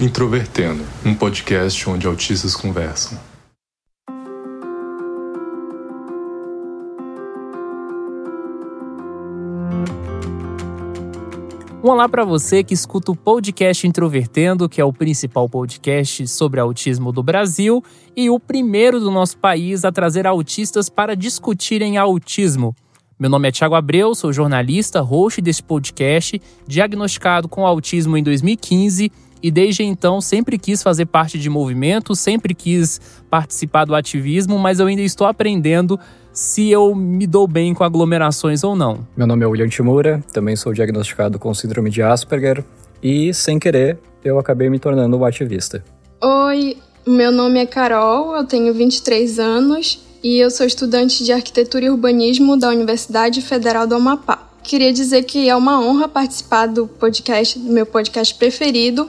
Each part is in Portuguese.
Introvertendo, um podcast onde autistas conversam. Um olá para você que escuta o podcast Introvertendo, que é o principal podcast sobre autismo do Brasil e o primeiro do nosso país a trazer autistas para discutirem autismo. Meu nome é Thiago Abreu, sou jornalista, host desse podcast, diagnosticado com autismo em 2015 e desde então sempre quis fazer parte de movimentos, sempre quis participar do ativismo, mas eu ainda estou aprendendo se eu me dou bem com aglomerações ou não. Meu nome é William Timura, também sou diagnosticado com síndrome de Asperger e, sem querer, eu acabei me tornando um ativista. Oi, meu nome é Carol, eu tenho 23 anos e eu sou estudante de arquitetura e urbanismo da Universidade Federal do Amapá. Queria dizer que é uma honra participar do podcast, do meu podcast preferido,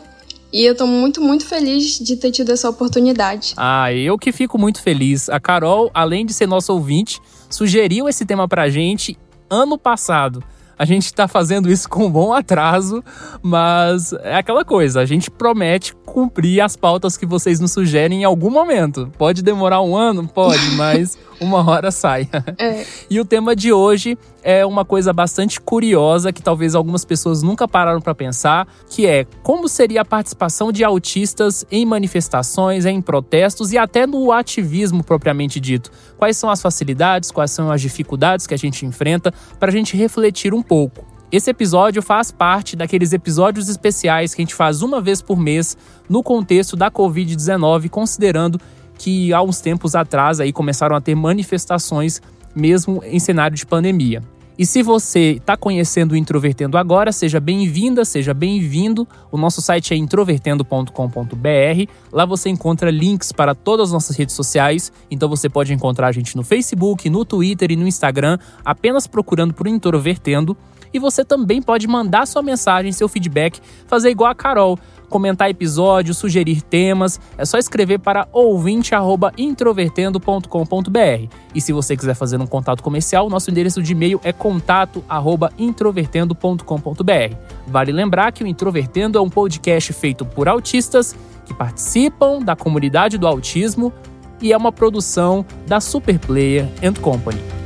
e eu tô muito, muito feliz de ter tido essa oportunidade. Ah, eu que fico muito feliz. A Carol, além de ser nossa ouvinte, sugeriu esse tema pra gente ano passado. A gente está fazendo isso com um bom atraso, mas é aquela coisa, a gente promete cumprir as pautas que vocês nos sugerem em algum momento. Pode demorar um ano? Pode, mas uma hora sai. É. E o tema de hoje é uma coisa bastante curiosa que talvez algumas pessoas nunca pararam para pensar, que é como seria a participação de autistas em manifestações, em protestos e até no ativismo propriamente dito. Quais são as facilidades, quais são as dificuldades que a gente enfrenta para a gente refletir um pouco. Esse episódio faz parte daqueles episódios especiais que a gente faz uma vez por mês no contexto da Covid-19, considerando que há uns tempos atrás aí começaram a ter manifestações mesmo em cenário de pandemia. E se você está conhecendo o Introvertendo agora, seja bem-vinda, seja bem-vindo. O nosso site é introvertendo.com.br. Lá você encontra links para todas as nossas redes sociais. Então você pode encontrar a gente no Facebook, no Twitter e no Instagram, apenas procurando por Introvertendo. E você também pode mandar sua mensagem, seu feedback, fazer igual a Carol comentar episódios, sugerir temas, é só escrever para ouvinte@introvertendo.com.br. E se você quiser fazer um contato comercial, nosso endereço de e-mail é contato@introvertendo.com.br. Vale lembrar que o Introvertendo é um podcast feito por autistas que participam da comunidade do autismo e é uma produção da Superplayer and Company.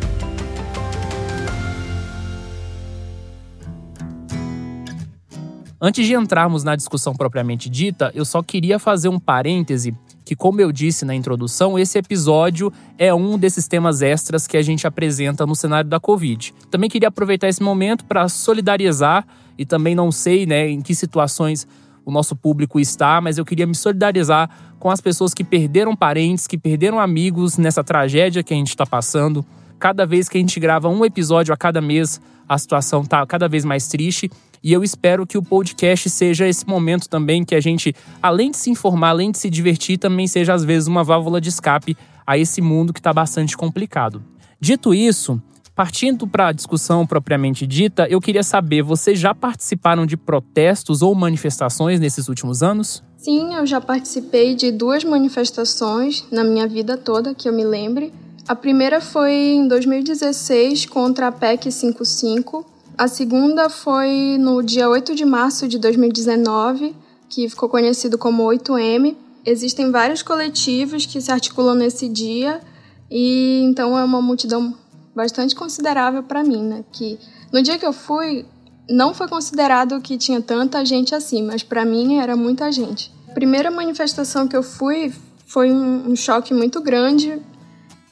Antes de entrarmos na discussão propriamente dita, eu só queria fazer um parêntese que, como eu disse na introdução, esse episódio é um desses temas extras que a gente apresenta no cenário da Covid. Também queria aproveitar esse momento para solidarizar e também não sei né, em que situações o nosso público está, mas eu queria me solidarizar com as pessoas que perderam parentes, que perderam amigos nessa tragédia que a gente está passando. Cada vez que a gente grava um episódio a cada mês, a situação está cada vez mais triste e eu espero que o podcast seja esse momento também que a gente, além de se informar, além de se divertir, também seja às vezes uma válvula de escape a esse mundo que está bastante complicado. Dito isso, partindo para a discussão propriamente dita, eu queria saber: vocês já participaram de protestos ou manifestações nesses últimos anos? Sim, eu já participei de duas manifestações na minha vida toda, que eu me lembre. A primeira foi em 2016 contra a PEC 55, a segunda foi no dia 8 de março de 2019, que ficou conhecido como 8M. Existem vários coletivos que se articulam nesse dia e então é uma multidão bastante considerável para mim, né? Que no dia que eu fui não foi considerado que tinha tanta gente assim, mas para mim era muita gente. A primeira manifestação que eu fui foi um, um choque muito grande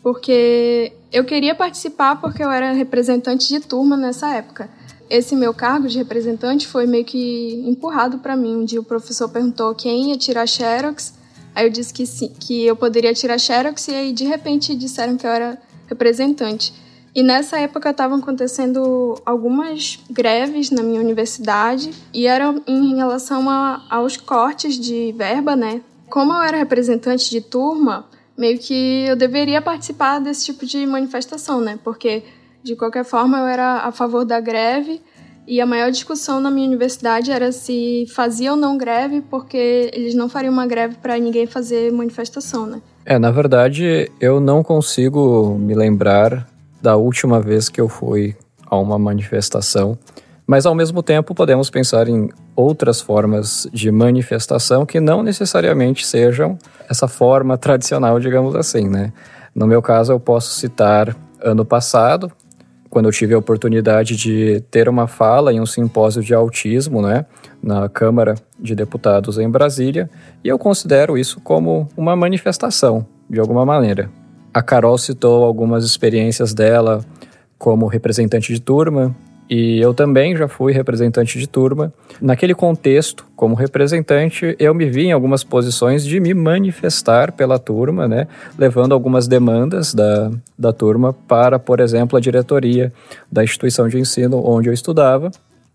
porque eu queria participar porque eu era representante de turma nessa época. Esse meu cargo de representante foi meio que empurrado para mim. Um dia o professor perguntou quem ia tirar xerox, aí eu disse que sim, que eu poderia tirar xerox e aí de repente disseram que eu era representante. E nessa época estavam acontecendo algumas greves na minha universidade e eram em relação a, aos cortes de verba, né? Como eu era representante de turma, meio que eu deveria participar desse tipo de manifestação, né? Porque de qualquer forma eu era a favor da greve e a maior discussão na minha universidade era se fazia ou não greve, porque eles não fariam uma greve para ninguém fazer manifestação, né? É, na verdade, eu não consigo me lembrar da última vez que eu fui a uma manifestação, Mas ao mesmo tempo podemos pensar em outras formas de manifestação que não necessariamente sejam essa forma tradicional, digamos assim, né? No meu caso, eu posso citar ano passado, quando eu tive a oportunidade de ter uma fala em um simpósio de autismo, né, na Câmara de Deputados em Brasília, e eu considero isso como uma manifestação, de alguma maneira. A Carol citou algumas experiências dela como representante de turma, e eu também já fui representante de turma. Naquele contexto, como representante, eu me vi em algumas posições de me manifestar pela turma, né? Levando algumas demandas da, da turma para, por exemplo, a diretoria da instituição de ensino onde eu estudava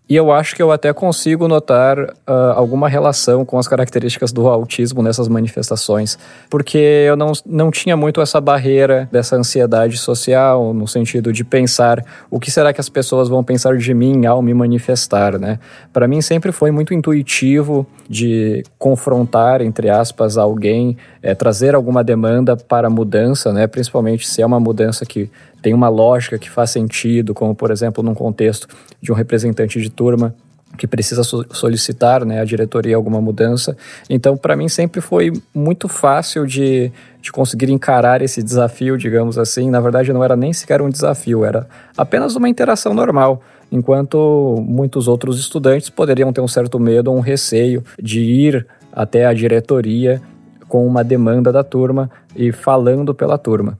e eu acho que eu até consigo notar uh, alguma relação com as características do autismo nessas manifestações, porque eu não, não tinha muito essa barreira dessa ansiedade social, no sentido de pensar o que será que as pessoas vão pensar de mim ao me manifestar, né? Para mim sempre foi muito intuitivo de confrontar, entre aspas, alguém, é, trazer alguma demanda para mudança, né? Principalmente se é uma mudança que tem uma lógica que faz sentido, como por exemplo num contexto de um representante de turma que precisa solicitar né, a diretoria alguma mudança. Então, para mim, sempre foi muito fácil de, de conseguir encarar esse desafio, digamos assim. Na verdade, não era nem sequer um desafio, era apenas uma interação normal. Enquanto muitos outros estudantes poderiam ter um certo medo ou um receio de ir até a diretoria com uma demanda da turma e falando pela turma.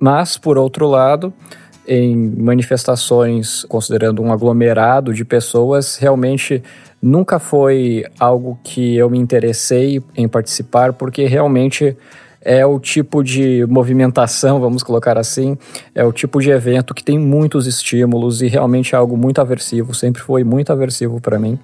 Mas, por outro lado, em manifestações, considerando um aglomerado de pessoas, realmente nunca foi algo que eu me interessei em participar, porque realmente é o tipo de movimentação, vamos colocar assim, é o tipo de evento que tem muitos estímulos e realmente é algo muito aversivo, sempre foi muito aversivo para mim.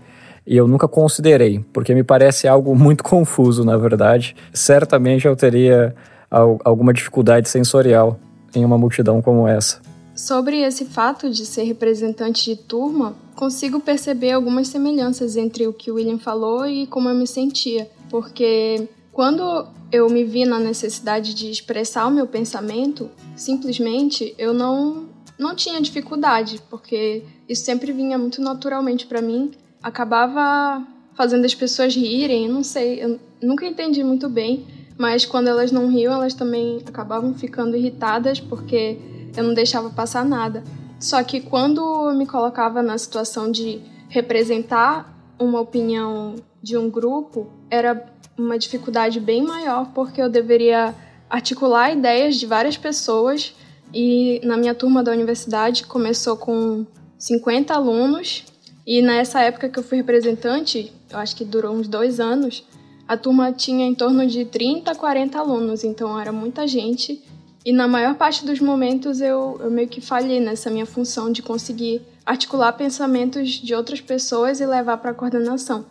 E eu nunca considerei, porque me parece algo muito confuso, na verdade. Certamente eu teria alguma dificuldade sensorial em uma multidão como essa. Sobre esse fato de ser representante de turma, consigo perceber algumas semelhanças entre o que o William falou e como eu me sentia, porque quando eu me vi na necessidade de expressar o meu pensamento, simplesmente eu não não tinha dificuldade, porque isso sempre vinha muito naturalmente para mim, acabava fazendo as pessoas rirem, não sei, eu nunca entendi muito bem mas quando elas não riam, elas também acabavam ficando irritadas porque eu não deixava passar nada. Só que quando me colocava na situação de representar uma opinião de um grupo, era uma dificuldade bem maior porque eu deveria articular ideias de várias pessoas e na minha turma da universidade começou com 50 alunos e nessa época que eu fui representante, eu acho que durou uns dois anos, a turma tinha em torno de 30 a 40 alunos, então era muita gente. E na maior parte dos momentos eu, eu meio que falhei nessa minha função de conseguir articular pensamentos de outras pessoas e levar para a coordenação.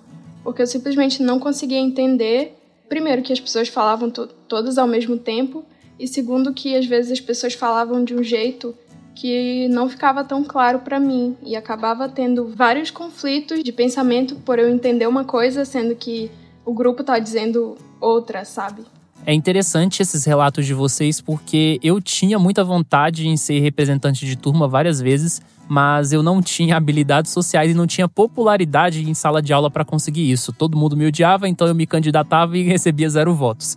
Porque eu simplesmente não conseguia entender, primeiro, que as pessoas falavam to todas ao mesmo tempo, e segundo, que às vezes as pessoas falavam de um jeito que não ficava tão claro para mim e acabava tendo vários conflitos de pensamento por eu entender uma coisa, sendo que o grupo tá dizendo outra, sabe? É interessante esses relatos de vocês porque eu tinha muita vontade em ser representante de turma várias vezes, mas eu não tinha habilidades sociais e não tinha popularidade em sala de aula para conseguir isso. Todo mundo me odiava, então eu me candidatava e recebia zero votos.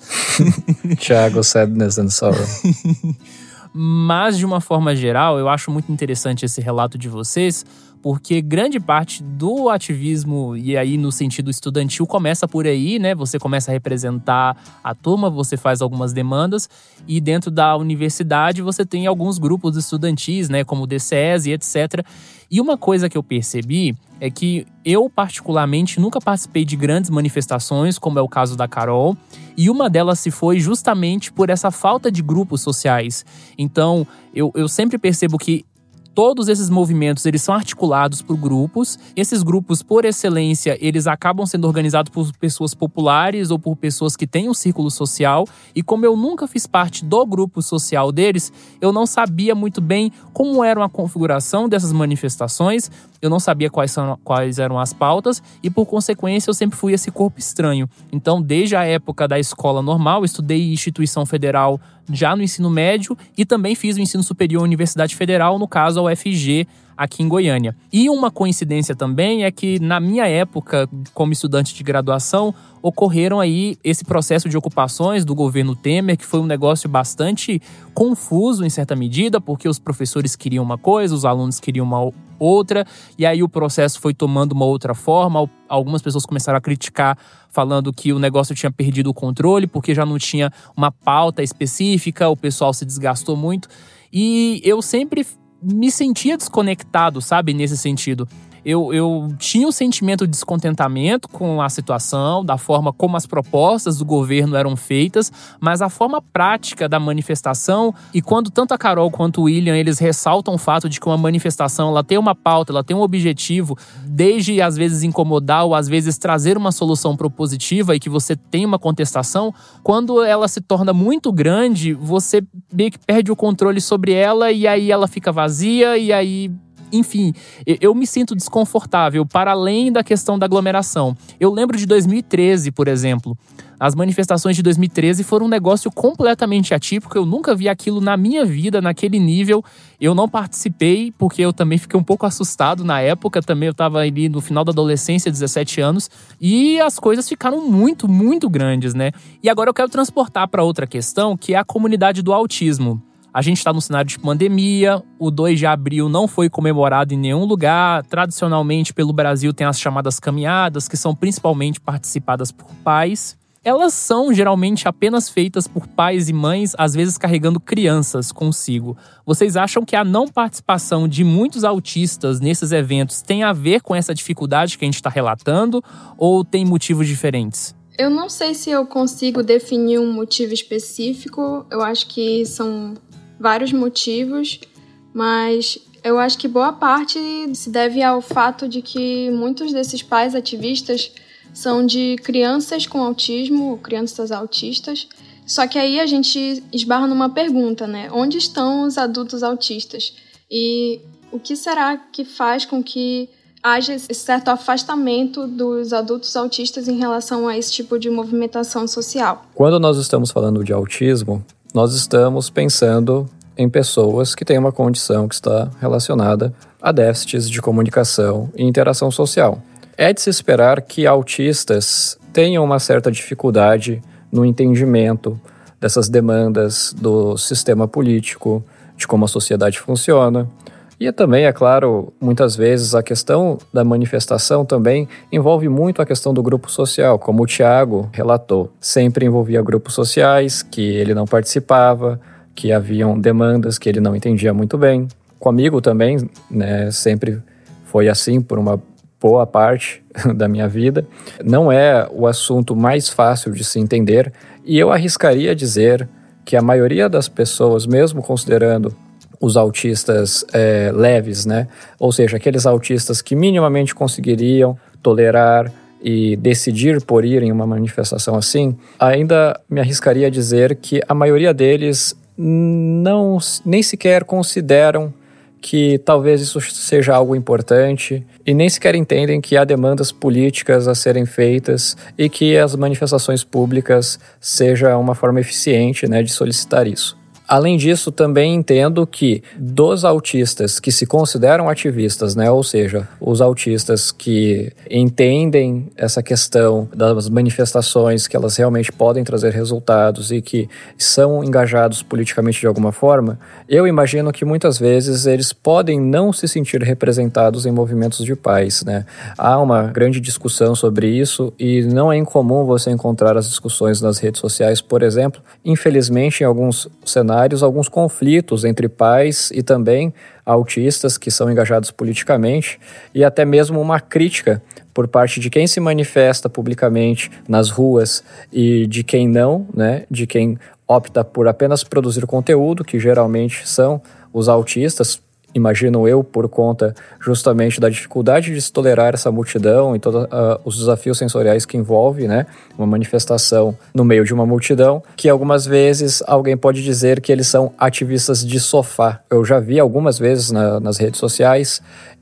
Thiago, sadness and sorrow. mas de uma forma geral, eu acho muito interessante esse relato de vocês, porque grande parte do ativismo, e aí no sentido estudantil, começa por aí, né? Você começa a representar a turma, você faz algumas demandas, e dentro da universidade você tem alguns grupos estudantis, né? Como o DCES e etc. E uma coisa que eu percebi é que eu, particularmente, nunca participei de grandes manifestações, como é o caso da Carol, e uma delas se foi justamente por essa falta de grupos sociais. Então, eu, eu sempre percebo que todos esses movimentos eles são articulados por grupos. Esses grupos, por excelência, eles acabam sendo organizados por pessoas populares ou por pessoas que têm um círculo social. E como eu nunca fiz parte do grupo social deles, eu não sabia muito bem como era a configuração dessas manifestações eu não sabia quais, são, quais eram as pautas e, por consequência, eu sempre fui esse corpo estranho. Então, desde a época da escola normal, estudei instituição federal já no ensino médio e também fiz o ensino superior Universidade Federal, no caso a UFG, aqui em Goiânia. E uma coincidência também é que na minha época, como estudante de graduação, ocorreram aí esse processo de ocupações do governo Temer, que foi um negócio bastante confuso em certa medida, porque os professores queriam uma coisa, os alunos queriam uma outra, e aí o processo foi tomando uma outra forma. Algumas pessoas começaram a criticar, falando que o negócio tinha perdido o controle, porque já não tinha uma pauta específica, o pessoal se desgastou muito. E eu sempre me sentia desconectado, sabe, nesse sentido. Eu, eu tinha um sentimento de descontentamento com a situação, da forma como as propostas do governo eram feitas, mas a forma prática da manifestação, e quando tanto a Carol quanto o William, eles ressaltam o fato de que uma manifestação ela tem uma pauta, ela tem um objetivo, desde às vezes incomodar ou às vezes trazer uma solução propositiva e que você tem uma contestação, quando ela se torna muito grande, você meio que perde o controle sobre ela e aí ela fica vazia e aí enfim, eu me sinto desconfortável para além da questão da aglomeração. Eu lembro de 2013, por exemplo. As manifestações de 2013 foram um negócio completamente atípico. Eu nunca vi aquilo na minha vida, naquele nível. Eu não participei, porque eu também fiquei um pouco assustado na época. Também eu estava ali no final da adolescência, 17 anos. E as coisas ficaram muito, muito grandes, né? E agora eu quero transportar para outra questão, que é a comunidade do autismo. A gente está no cenário de pandemia, o 2 de abril não foi comemorado em nenhum lugar. Tradicionalmente, pelo Brasil, tem as chamadas caminhadas, que são principalmente participadas por pais. Elas são geralmente apenas feitas por pais e mães, às vezes carregando crianças consigo. Vocês acham que a não participação de muitos autistas nesses eventos tem a ver com essa dificuldade que a gente está relatando ou tem motivos diferentes? Eu não sei se eu consigo definir um motivo específico. Eu acho que são vários motivos, mas eu acho que boa parte se deve ao fato de que muitos desses pais ativistas são de crianças com autismo, crianças autistas. Só que aí a gente esbarra numa pergunta, né? Onde estão os adultos autistas? E o que será que faz com que haja esse certo afastamento dos adultos autistas em relação a esse tipo de movimentação social? Quando nós estamos falando de autismo, nós estamos pensando em pessoas que têm uma condição que está relacionada a déficits de comunicação e interação social. É de se esperar que autistas tenham uma certa dificuldade no entendimento dessas demandas do sistema político, de como a sociedade funciona. E também, é claro, muitas vezes a questão da manifestação também envolve muito a questão do grupo social, como o Tiago relatou. Sempre envolvia grupos sociais que ele não participava, que haviam demandas que ele não entendia muito bem. Comigo também, né, sempre foi assim por uma boa parte da minha vida. Não é o assunto mais fácil de se entender e eu arriscaria dizer que a maioria das pessoas, mesmo considerando os autistas é, leves, né, ou seja, aqueles autistas que minimamente conseguiriam tolerar e decidir por ir em uma manifestação assim, ainda me arriscaria a dizer que a maioria deles não nem sequer consideram que talvez isso seja algo importante e nem sequer entendem que há demandas políticas a serem feitas e que as manifestações públicas seja uma forma eficiente né, de solicitar isso. Além disso, também entendo que dos autistas que se consideram ativistas, né, ou seja, os autistas que entendem essa questão das manifestações, que elas realmente podem trazer resultados e que são engajados politicamente de alguma forma, eu imagino que muitas vezes eles podem não se sentir representados em movimentos de paz, né? Há uma grande discussão sobre isso e não é incomum você encontrar as discussões nas redes sociais, por exemplo. Infelizmente, em alguns cenários alguns conflitos entre pais e também autistas que são engajados politicamente e até mesmo uma crítica por parte de quem se manifesta publicamente nas ruas e de quem não, né, de quem opta por apenas produzir conteúdo, que geralmente são os autistas, imagino eu, por conta justamente da dificuldade de se tolerar essa multidão e todos uh, os desafios sensoriais que envolve, né, uma manifestação no meio de uma multidão, que algumas vezes alguém pode dizer que eles são ativistas de sofá. Eu já vi algumas vezes na, nas redes sociais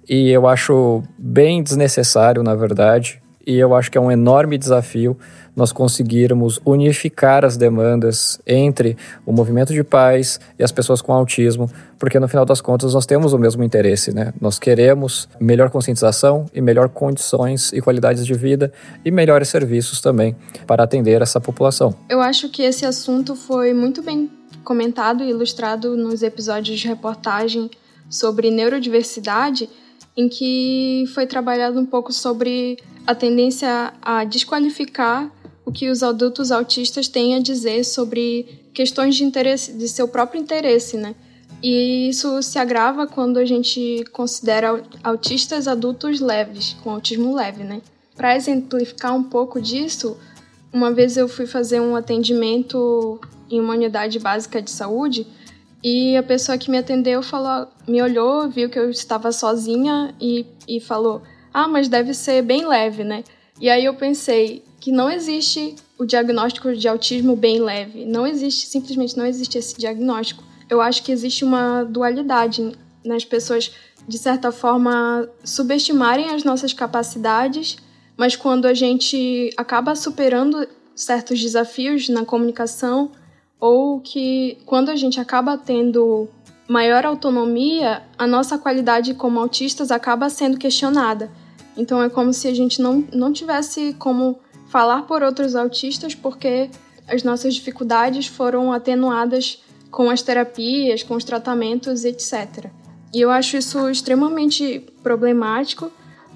E eu acho bem desnecessário, na verdade, e eu acho que é um enorme desafio nós conseguirmos unificar as demandas entre o movimento de paz e as pessoas com autismo, porque no final das contas nós temos o mesmo interesse, né? Nós queremos melhor conscientização e melhor condições e qualidades de vida e melhores serviços também para atender essa população. Eu acho que esse assunto foi muito bem comentado e ilustrado nos episódios de reportagem sobre neurodiversidade, em que foi trabalhado um pouco sobre a tendência a desqualificar o que os adultos autistas têm a dizer sobre questões de interesse, de seu próprio interesse, né? E isso se agrava quando a gente considera autistas adultos leves, com autismo leve, né? Para exemplificar um pouco disso, uma vez eu fui fazer um atendimento em uma unidade básica de saúde e a pessoa que me atendeu falou, me olhou, viu que eu estava sozinha e, e falou: Ah, mas deve ser bem leve, né? E aí eu pensei, que não existe o diagnóstico de autismo bem leve. Não existe, simplesmente não existe esse diagnóstico. Eu acho que existe uma dualidade nas pessoas, de certa forma, subestimarem as nossas capacidades, mas quando a gente acaba superando certos desafios na comunicação, ou que quando a gente acaba tendo maior autonomia, a nossa qualidade como autistas acaba sendo questionada. Então é como se a gente não, não tivesse como falar por outros autistas porque as nossas dificuldades foram atenuadas com as terapias, com os tratamentos, etc. E eu acho isso extremamente problemático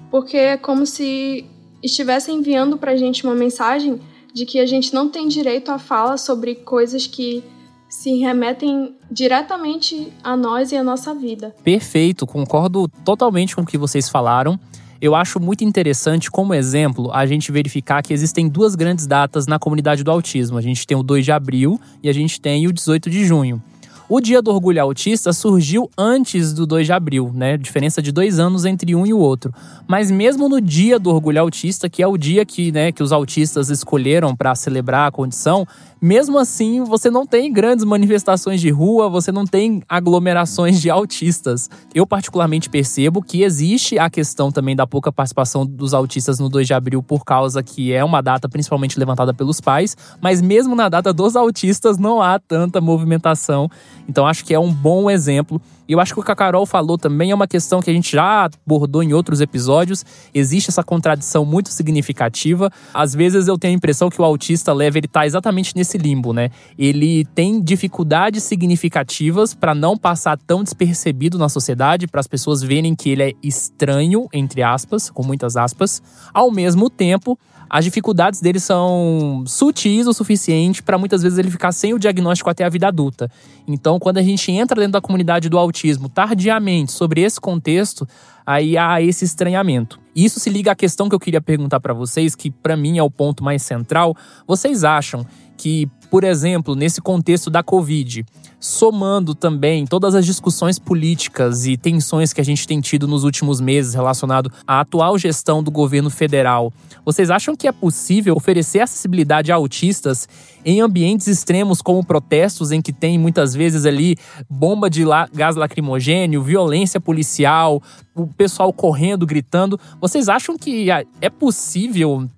porque é como se estivesse enviando para a gente uma mensagem de que a gente não tem direito à fala sobre coisas que se remetem diretamente a nós e a nossa vida. Perfeito, concordo totalmente com o que vocês falaram. Eu acho muito interessante, como exemplo, a gente verificar que existem duas grandes datas na comunidade do autismo. A gente tem o 2 de abril e a gente tem o 18 de junho. O Dia do Orgulho Autista surgiu antes do 2 de abril, né? Diferença de dois anos entre um e o outro. Mas mesmo no Dia do Orgulho Autista, que é o dia que, né, que os autistas escolheram para celebrar a condição, mesmo assim, você não tem grandes manifestações de rua, você não tem aglomerações de autistas. Eu, particularmente, percebo que existe a questão também da pouca participação dos autistas no 2 de abril, por causa que é uma data principalmente levantada pelos pais, mas mesmo na data dos autistas não há tanta movimentação. Então, acho que é um bom exemplo e eu acho que o que a Carol falou também é uma questão que a gente já abordou em outros episódios. Existe essa contradição muito significativa. Às vezes eu tenho a impressão que o autista leve ele tá exatamente nesse limbo, né? Ele tem dificuldades significativas para não passar tão despercebido na sociedade, para as pessoas verem que ele é estranho, entre aspas, com muitas aspas. Ao mesmo tempo, as dificuldades dele são sutis o suficiente para muitas vezes ele ficar sem o diagnóstico até a vida adulta. Então, quando a gente entra dentro da comunidade do autismo tardiamente sobre esse contexto, aí há esse estranhamento. Isso se liga à questão que eu queria perguntar para vocês, que para mim é o ponto mais central. Vocês acham que, por exemplo, nesse contexto da Covid, somando também todas as discussões políticas e tensões que a gente tem tido nos últimos meses relacionado à atual gestão do governo federal, vocês acham que é possível oferecer acessibilidade a autistas em ambientes extremos como protestos em que tem muitas vezes ali bomba de gás lacrimogênio, violência policial, o pessoal correndo, gritando? Vocês acham que é possível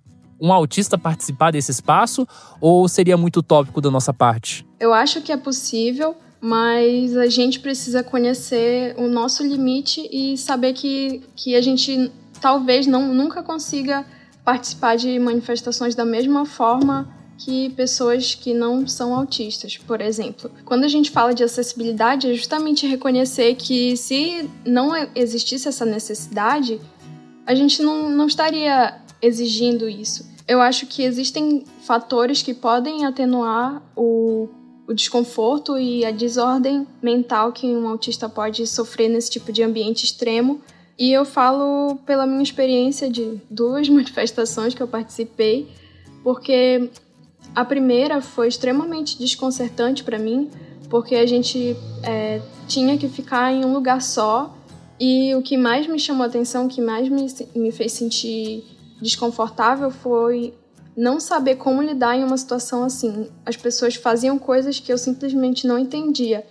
um autista participar desse espaço ou seria muito utópico da nossa parte? Eu acho que é possível, mas a gente precisa conhecer o nosso limite e saber que, que a gente talvez não, nunca consiga participar de manifestações da mesma forma que pessoas que não são autistas, por exemplo. Quando a gente fala de acessibilidade, é justamente reconhecer que se não existisse essa necessidade, a gente não, não estaria exigindo isso. Eu acho que existem fatores que podem atenuar o, o desconforto e a desordem mental que um autista pode sofrer nesse tipo de ambiente extremo. E eu falo pela minha experiência de duas manifestações que eu participei, porque a primeira foi extremamente desconcertante para mim, porque a gente é, tinha que ficar em um lugar só. E o que mais me chamou a atenção, o que mais me, me fez sentir desconfortável foi não saber como lidar em uma situação assim. As pessoas faziam coisas que eu simplesmente não entendia.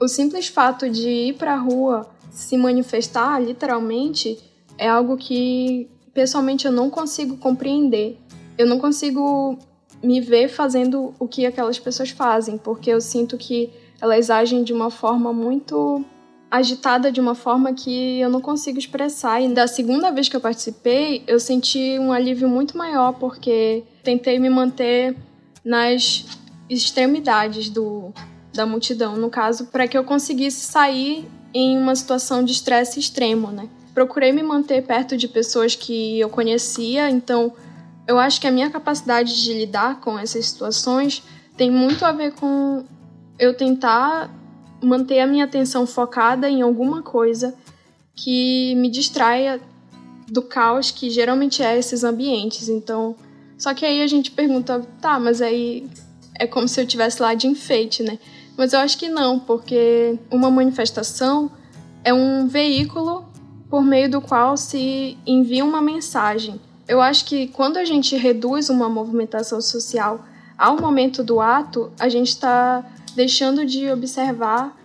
O simples fato de ir para a rua se manifestar, literalmente, é algo que pessoalmente eu não consigo compreender. Eu não consigo me ver fazendo o que aquelas pessoas fazem, porque eu sinto que elas agem de uma forma muito agitada, de uma forma que eu não consigo expressar. E da segunda vez que eu participei, eu senti um alívio muito maior, porque tentei me manter nas extremidades do, da multidão, no caso, para que eu conseguisse sair em uma situação de estresse extremo, né? Procurei me manter perto de pessoas que eu conhecia, então eu acho que a minha capacidade de lidar com essas situações tem muito a ver com eu tentar manter a minha atenção focada em alguma coisa que me distraia do caos que geralmente é esses ambientes. Então, só que aí a gente pergunta, tá, mas aí é como se eu tivesse lá de enfeite, né? Mas eu acho que não, porque uma manifestação é um veículo por meio do qual se envia uma mensagem. Eu acho que quando a gente reduz uma movimentação social ao momento do ato, a gente está deixando de observar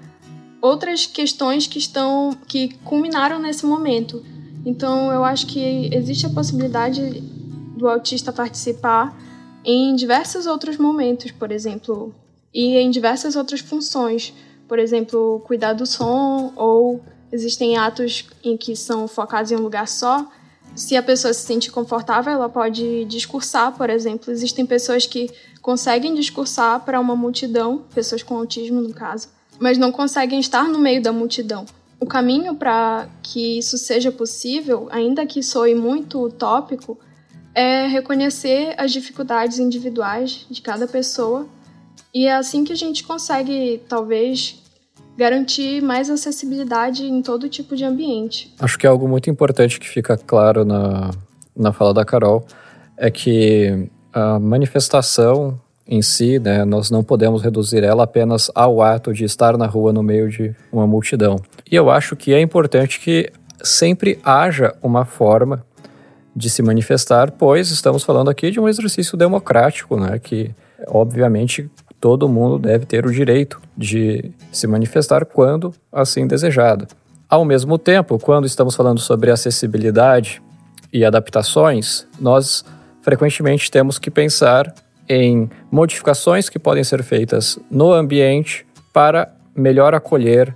outras questões que estão que culminaram nesse momento. Então, eu acho que existe a possibilidade do autista participar em diversos outros momentos, por exemplo, e em diversas outras funções, por exemplo, cuidar do som ou existem atos em que são focados em um lugar só. Se a pessoa se sente confortável, ela pode discursar, por exemplo. Existem pessoas que conseguem discursar para uma multidão, pessoas com autismo no caso, mas não conseguem estar no meio da multidão. O caminho para que isso seja possível, ainda que soe muito utópico, é reconhecer as dificuldades individuais de cada pessoa. E é assim que a gente consegue, talvez, garantir mais acessibilidade em todo tipo de ambiente. Acho que é algo muito importante que fica claro na, na fala da Carol é que a manifestação em si, né, nós não podemos reduzir ela apenas ao ato de estar na rua no meio de uma multidão. E eu acho que é importante que sempre haja uma forma de se manifestar, pois estamos falando aqui de um exercício democrático, né, que obviamente todo mundo deve ter o direito de se manifestar quando assim desejado. Ao mesmo tempo, quando estamos falando sobre acessibilidade e adaptações, nós frequentemente temos que pensar em modificações que podem ser feitas no ambiente para melhor acolher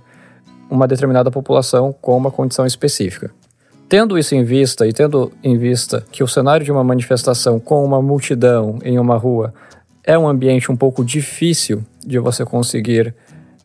uma determinada população com uma condição específica. Tendo isso em vista e tendo em vista que o cenário de uma manifestação com uma multidão em uma rua é um ambiente um pouco difícil de você conseguir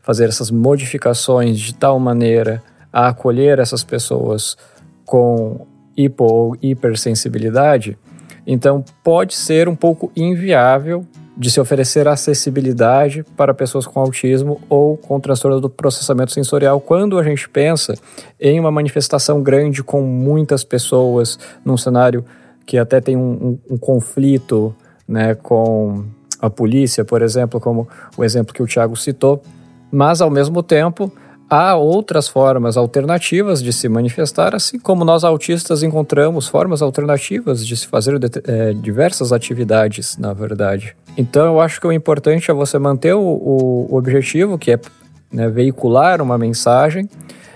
fazer essas modificações de tal maneira a acolher essas pessoas com hipo ou hipersensibilidade, então, pode ser um pouco inviável de se oferecer acessibilidade para pessoas com autismo ou com transtorno do processamento sensorial quando a gente pensa em uma manifestação grande com muitas pessoas, num cenário que até tem um, um, um conflito né, com a polícia, por exemplo, como o exemplo que o Tiago citou, mas ao mesmo tempo há outras formas alternativas de se manifestar, assim como nós autistas encontramos formas alternativas de se fazer é, diversas atividades, na verdade. Então, eu acho que o importante é você manter o, o objetivo, que é né, veicular uma mensagem,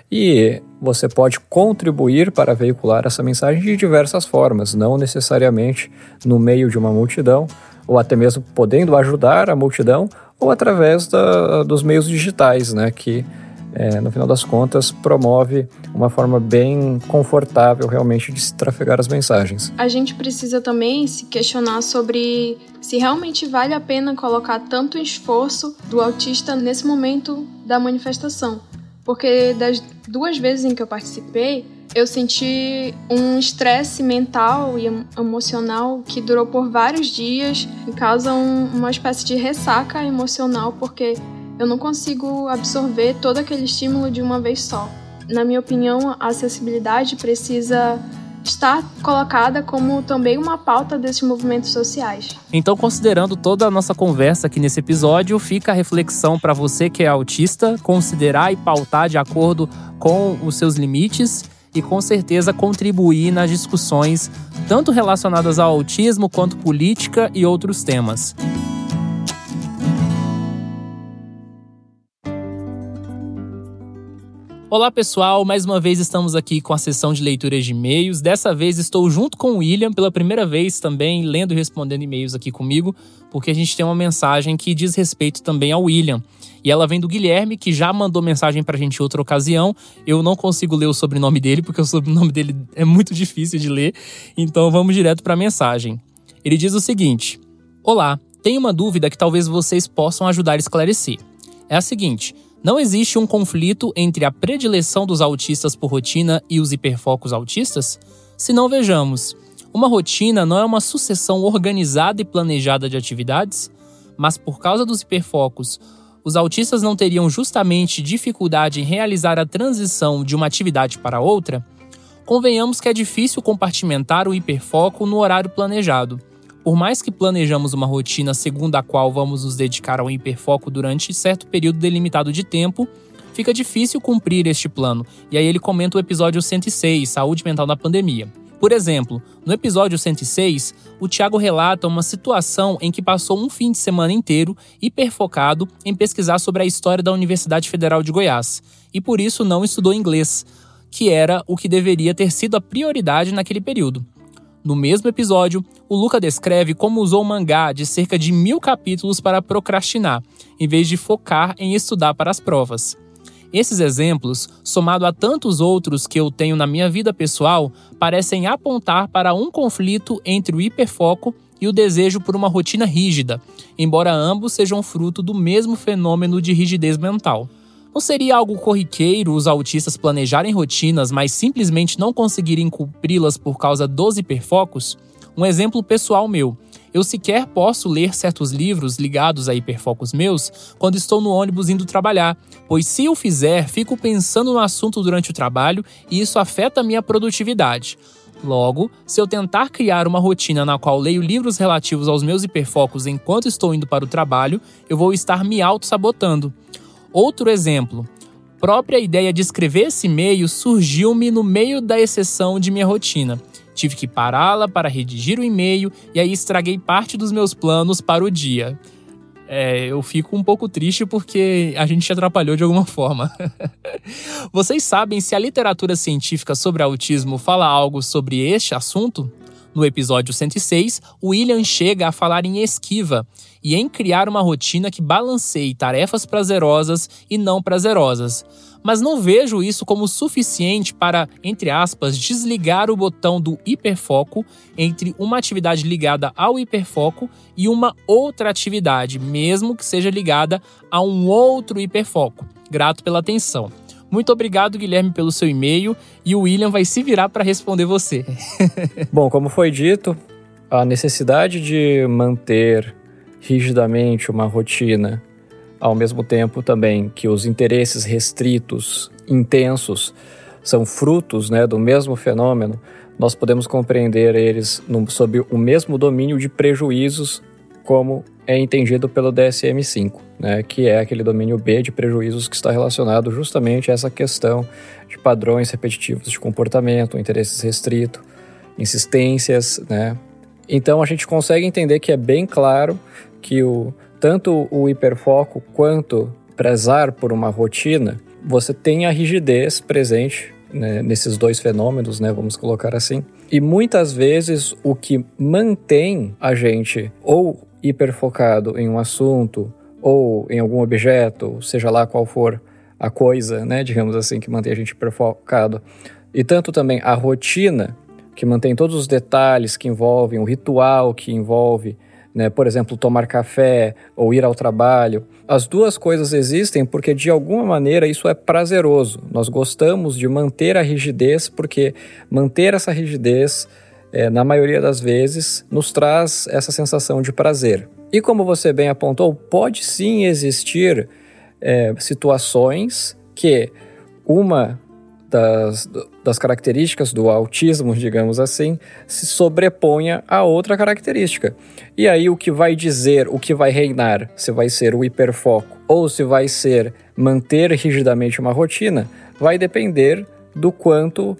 e você pode contribuir para veicular essa mensagem de diversas formas, não necessariamente no meio de uma multidão, ou até mesmo podendo ajudar a multidão, ou através da, dos meios digitais, né, que é, no final das contas, promove uma forma bem confortável realmente de se trafegar as mensagens. A gente precisa também se questionar sobre se realmente vale a pena colocar tanto esforço do autista nesse momento da manifestação. Porque das duas vezes em que eu participei, eu senti um estresse mental e emocional que durou por vários dias e causa um, uma espécie de ressaca emocional, porque eu não consigo absorver todo aquele estímulo de uma vez só. Na minha opinião, a acessibilidade precisa estar colocada como também uma pauta desses movimentos sociais. Então, considerando toda a nossa conversa aqui nesse episódio, fica a reflexão para você que é autista, considerar e pautar de acordo com os seus limites e com certeza contribuir nas discussões tanto relacionadas ao autismo quanto política e outros temas. Olá pessoal, mais uma vez estamos aqui com a sessão de leituras de e-mails. Dessa vez estou junto com o William pela primeira vez também lendo e respondendo e-mails aqui comigo, porque a gente tem uma mensagem que diz respeito também ao William. E ela vem do Guilherme, que já mandou mensagem pra gente outra ocasião. Eu não consigo ler o sobrenome dele, porque o sobrenome dele é muito difícil de ler. Então vamos direto para a mensagem. Ele diz o seguinte: Olá, tenho uma dúvida que talvez vocês possam ajudar a esclarecer. É a seguinte: não existe um conflito entre a predileção dos autistas por rotina e os hiperfocos autistas? Se não, vejamos. Uma rotina não é uma sucessão organizada e planejada de atividades? Mas por causa dos hiperfocos, os autistas não teriam justamente dificuldade em realizar a transição de uma atividade para outra? Convenhamos que é difícil compartimentar o hiperfoco no horário planejado. Por mais que planejamos uma rotina segundo a qual vamos nos dedicar ao hiperfoco durante certo período delimitado de tempo, fica difícil cumprir este plano. E aí ele comenta o episódio 106, Saúde Mental na Pandemia. Por exemplo, no episódio 106, o Tiago relata uma situação em que passou um fim de semana inteiro hiperfocado em pesquisar sobre a história da Universidade Federal de Goiás, e por isso não estudou inglês, que era o que deveria ter sido a prioridade naquele período. No mesmo episódio, o Luca descreve como usou um mangá de cerca de mil capítulos para procrastinar, em vez de focar em estudar para as provas. Esses exemplos, somado a tantos outros que eu tenho na minha vida pessoal, parecem apontar para um conflito entre o hiperfoco e o desejo por uma rotina rígida, embora ambos sejam fruto do mesmo fenômeno de rigidez mental. Não seria algo corriqueiro os autistas planejarem rotinas, mas simplesmente não conseguirem cumpri-las por causa dos hiperfocos? Um exemplo pessoal meu. Eu sequer posso ler certos livros ligados a hiperfocos meus quando estou no ônibus indo trabalhar, pois se eu fizer, fico pensando no assunto durante o trabalho e isso afeta a minha produtividade. Logo, se eu tentar criar uma rotina na qual leio livros relativos aos meus hiperfocos enquanto estou indo para o trabalho, eu vou estar me auto-sabotando. Outro exemplo. Própria ideia de escrever esse e-mail surgiu-me no meio da exceção de minha rotina. Tive que pará-la para redigir o e-mail e aí estraguei parte dos meus planos para o dia. É, eu fico um pouco triste porque a gente atrapalhou de alguma forma. Vocês sabem se a literatura científica sobre autismo fala algo sobre este assunto? No episódio 106, William chega a falar em esquiva e em criar uma rotina que balanceie tarefas prazerosas e não prazerosas. Mas não vejo isso como suficiente para, entre aspas, desligar o botão do hiperfoco entre uma atividade ligada ao hiperfoco e uma outra atividade, mesmo que seja ligada a um outro hiperfoco. Grato pela atenção. Muito obrigado, Guilherme, pelo seu e-mail e o William vai se virar para responder você. Bom, como foi dito, a necessidade de manter rigidamente uma rotina, ao mesmo tempo também que os interesses restritos, intensos, são frutos né, do mesmo fenômeno, nós podemos compreender eles no, sob o mesmo domínio de prejuízos, como é entendido pelo DSM-5, né, que é aquele domínio B de prejuízos que está relacionado justamente a essa questão de padrões repetitivos de comportamento, interesses restritos, insistências, né? Então a gente consegue entender que é bem claro que o, tanto o hiperfoco quanto prezar por uma rotina, você tem a rigidez presente né, nesses dois fenômenos, né, vamos colocar assim. E muitas vezes o que mantém a gente ou hiperfocado em um assunto ou em algum objeto, seja lá qual for a coisa, né, digamos assim, que mantém a gente hiperfocado, e tanto também a rotina, que mantém todos os detalhes que envolvem o ritual que envolve, né, por exemplo, tomar café ou ir ao trabalho. As duas coisas existem porque de alguma maneira isso é prazeroso. Nós gostamos de manter a rigidez porque manter essa rigidez é, na maioria das vezes, nos traz essa sensação de prazer. E como você bem apontou, pode sim existir é, situações que uma das, das características do autismo, digamos assim, se sobreponha a outra característica. E aí o que vai dizer, o que vai reinar, se vai ser o hiperfoco ou se vai ser manter rigidamente uma rotina, vai depender do quanto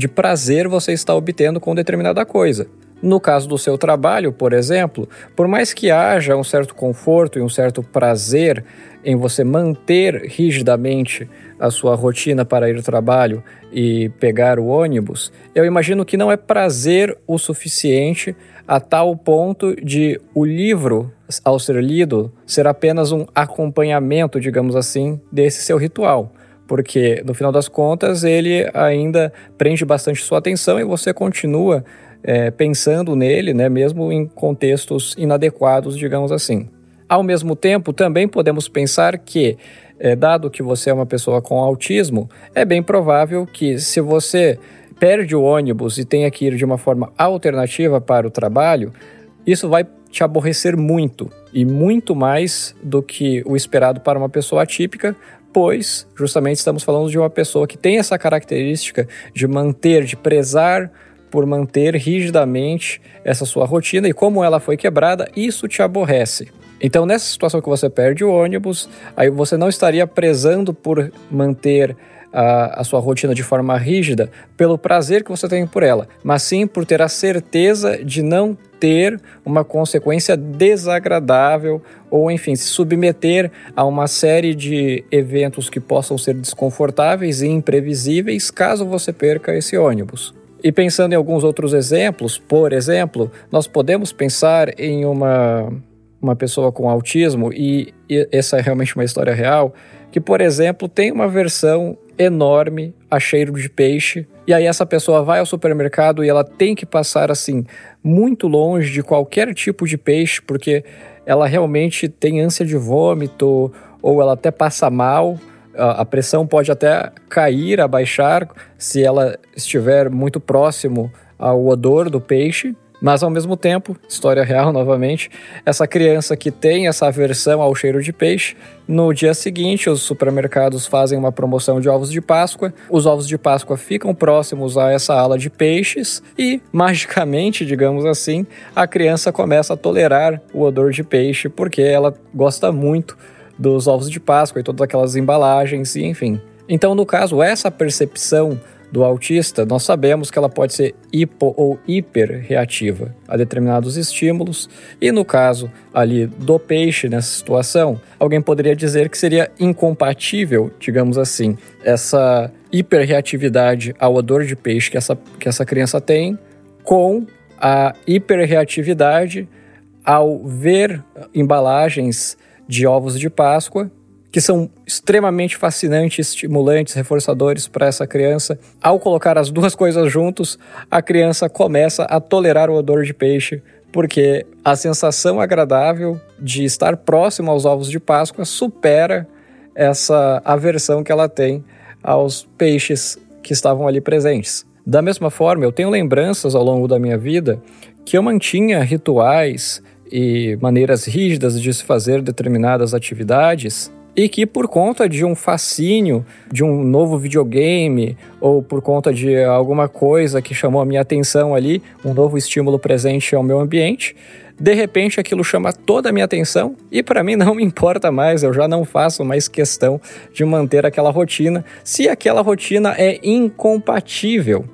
de prazer você está obtendo com determinada coisa. No caso do seu trabalho, por exemplo, por mais que haja um certo conforto e um certo prazer em você manter rigidamente a sua rotina para ir ao trabalho e pegar o ônibus, eu imagino que não é prazer o suficiente a tal ponto de o livro, ao ser lido, ser apenas um acompanhamento, digamos assim, desse seu ritual porque no final das contas ele ainda prende bastante sua atenção e você continua é, pensando nele, né, mesmo em contextos inadequados, digamos assim. Ao mesmo tempo, também podemos pensar que, é, dado que você é uma pessoa com autismo, é bem provável que se você perde o ônibus e tenha que ir de uma forma alternativa para o trabalho, isso vai te aborrecer muito e muito mais do que o esperado para uma pessoa atípica, pois justamente estamos falando de uma pessoa que tem essa característica de manter, de prezar por manter rigidamente essa sua rotina e como ela foi quebrada, isso te aborrece. Então, nessa situação que você perde o ônibus, aí você não estaria prezando por manter a, a, sua rotina de forma rígida pelo prazer que você tem por ela, mas sim por ter a certeza de não ter uma consequência desagradável ou, enfim, se submeter a uma série de eventos que possam ser desconfortáveis e imprevisíveis caso você perca esse ônibus. E pensando em alguns outros exemplos, por exemplo, nós podemos pensar em uma, uma pessoa com autismo, e, e essa é realmente uma história real, que, por exemplo, tem uma versão enorme a cheiro de peixe. E aí essa pessoa vai ao supermercado e ela tem que passar assim muito longe de qualquer tipo de peixe, porque ela realmente tem ânsia de vômito ou ela até passa mal. A pressão pode até cair, abaixar, se ela estiver muito próximo ao odor do peixe. Mas ao mesmo tempo, história real novamente, essa criança que tem essa aversão ao cheiro de peixe, no dia seguinte os supermercados fazem uma promoção de ovos de Páscoa, os ovos de Páscoa ficam próximos a essa ala de peixes e, magicamente, digamos assim, a criança começa a tolerar o odor de peixe porque ela gosta muito dos ovos de Páscoa e todas aquelas embalagens e enfim. Então, no caso, essa percepção do autista, nós sabemos que ela pode ser hipo ou hiperreativa a determinados estímulos, e no caso ali do peixe nessa situação, alguém poderia dizer que seria incompatível, digamos assim, essa hiperreatividade ao odor de peixe que essa, que essa criança tem com a hiperreatividade ao ver embalagens de ovos de Páscoa que são extremamente fascinantes, estimulantes, reforçadores para essa criança. Ao colocar as duas coisas juntos, a criança começa a tolerar o odor de peixe, porque a sensação agradável de estar próximo aos ovos de Páscoa supera essa aversão que ela tem aos peixes que estavam ali presentes. Da mesma forma, eu tenho lembranças ao longo da minha vida que eu mantinha rituais e maneiras rígidas de se fazer determinadas atividades e que por conta de um fascínio de um novo videogame ou por conta de alguma coisa que chamou a minha atenção ali, um novo estímulo presente ao meu ambiente, de repente aquilo chama toda a minha atenção e para mim não me importa mais, eu já não faço mais questão de manter aquela rotina, se aquela rotina é incompatível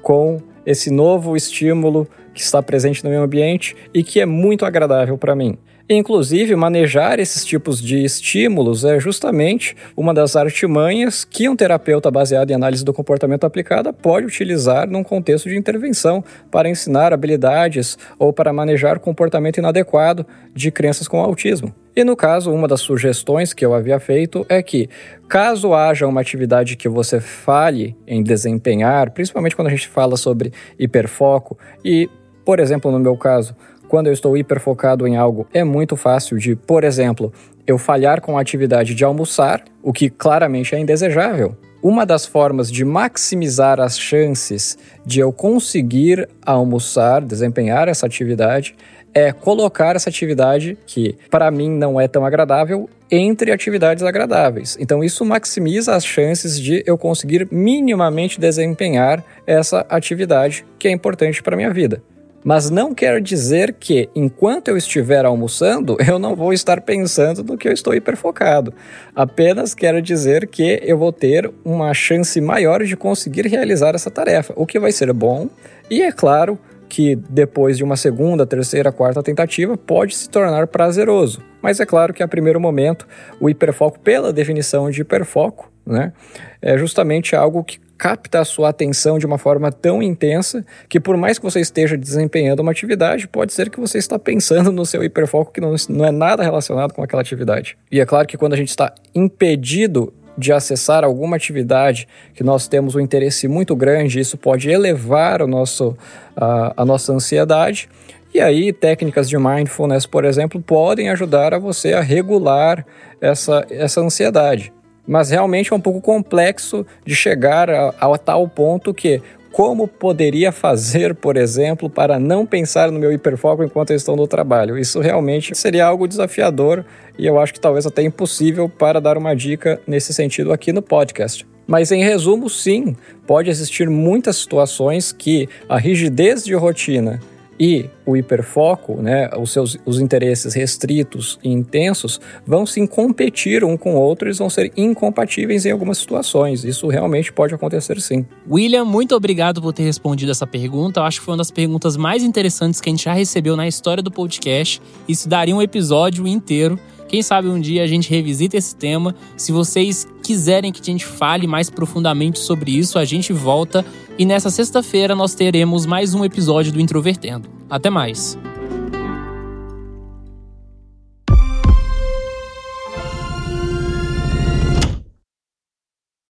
com esse novo estímulo que está presente no meu ambiente e que é muito agradável para mim. Inclusive, manejar esses tipos de estímulos é justamente uma das artimanhas que um terapeuta baseado em análise do comportamento aplicada pode utilizar num contexto de intervenção para ensinar habilidades ou para manejar comportamento inadequado de crianças com autismo. E no caso, uma das sugestões que eu havia feito é que, caso haja uma atividade que você fale em desempenhar, principalmente quando a gente fala sobre hiperfoco, e, por exemplo, no meu caso, quando eu estou hiperfocado em algo, é muito fácil de, por exemplo, eu falhar com a atividade de almoçar, o que claramente é indesejável. Uma das formas de maximizar as chances de eu conseguir almoçar, desempenhar essa atividade, é colocar essa atividade que para mim não é tão agradável entre atividades agradáveis. Então isso maximiza as chances de eu conseguir minimamente desempenhar essa atividade que é importante para minha vida mas não quer dizer que enquanto eu estiver almoçando, eu não vou estar pensando no que eu estou hiperfocado. Apenas quero dizer que eu vou ter uma chance maior de conseguir realizar essa tarefa, o que vai ser bom e, é claro, que depois de uma segunda, terceira, quarta tentativa pode se tornar prazeroso. Mas é claro que a primeiro momento o hiperfoco, pela definição de hiperfoco, né, é justamente algo que capta a sua atenção de uma forma tão intensa que por mais que você esteja desempenhando uma atividade, pode ser que você está pensando no seu hiperfoco que não, não é nada relacionado com aquela atividade. E é claro que quando a gente está impedido de acessar alguma atividade que nós temos um interesse muito grande, isso pode elevar o nosso, a, a nossa ansiedade. E aí, técnicas de mindfulness, por exemplo, podem ajudar a você a regular essa, essa ansiedade. Mas realmente é um pouco complexo de chegar a, a tal ponto que como poderia fazer, por exemplo, para não pensar no meu hiperfoco enquanto eu estou no trabalho. Isso realmente seria algo desafiador e eu acho que talvez até impossível para dar uma dica nesse sentido aqui no podcast. Mas em resumo, sim, pode existir muitas situações que a rigidez de rotina e o hiperfoco, né, os seus os interesses restritos e intensos, vão sim competir um com o outro, eles vão ser incompatíveis em algumas situações. Isso realmente pode acontecer sim. William, muito obrigado por ter respondido essa pergunta. Eu acho que foi uma das perguntas mais interessantes que a gente já recebeu na história do podcast. Isso daria um episódio inteiro. Quem sabe um dia a gente revisita esse tema. Se vocês quiserem que a gente fale mais profundamente sobre isso, a gente volta. E nessa sexta-feira nós teremos mais um episódio do Introvertendo. Até mais!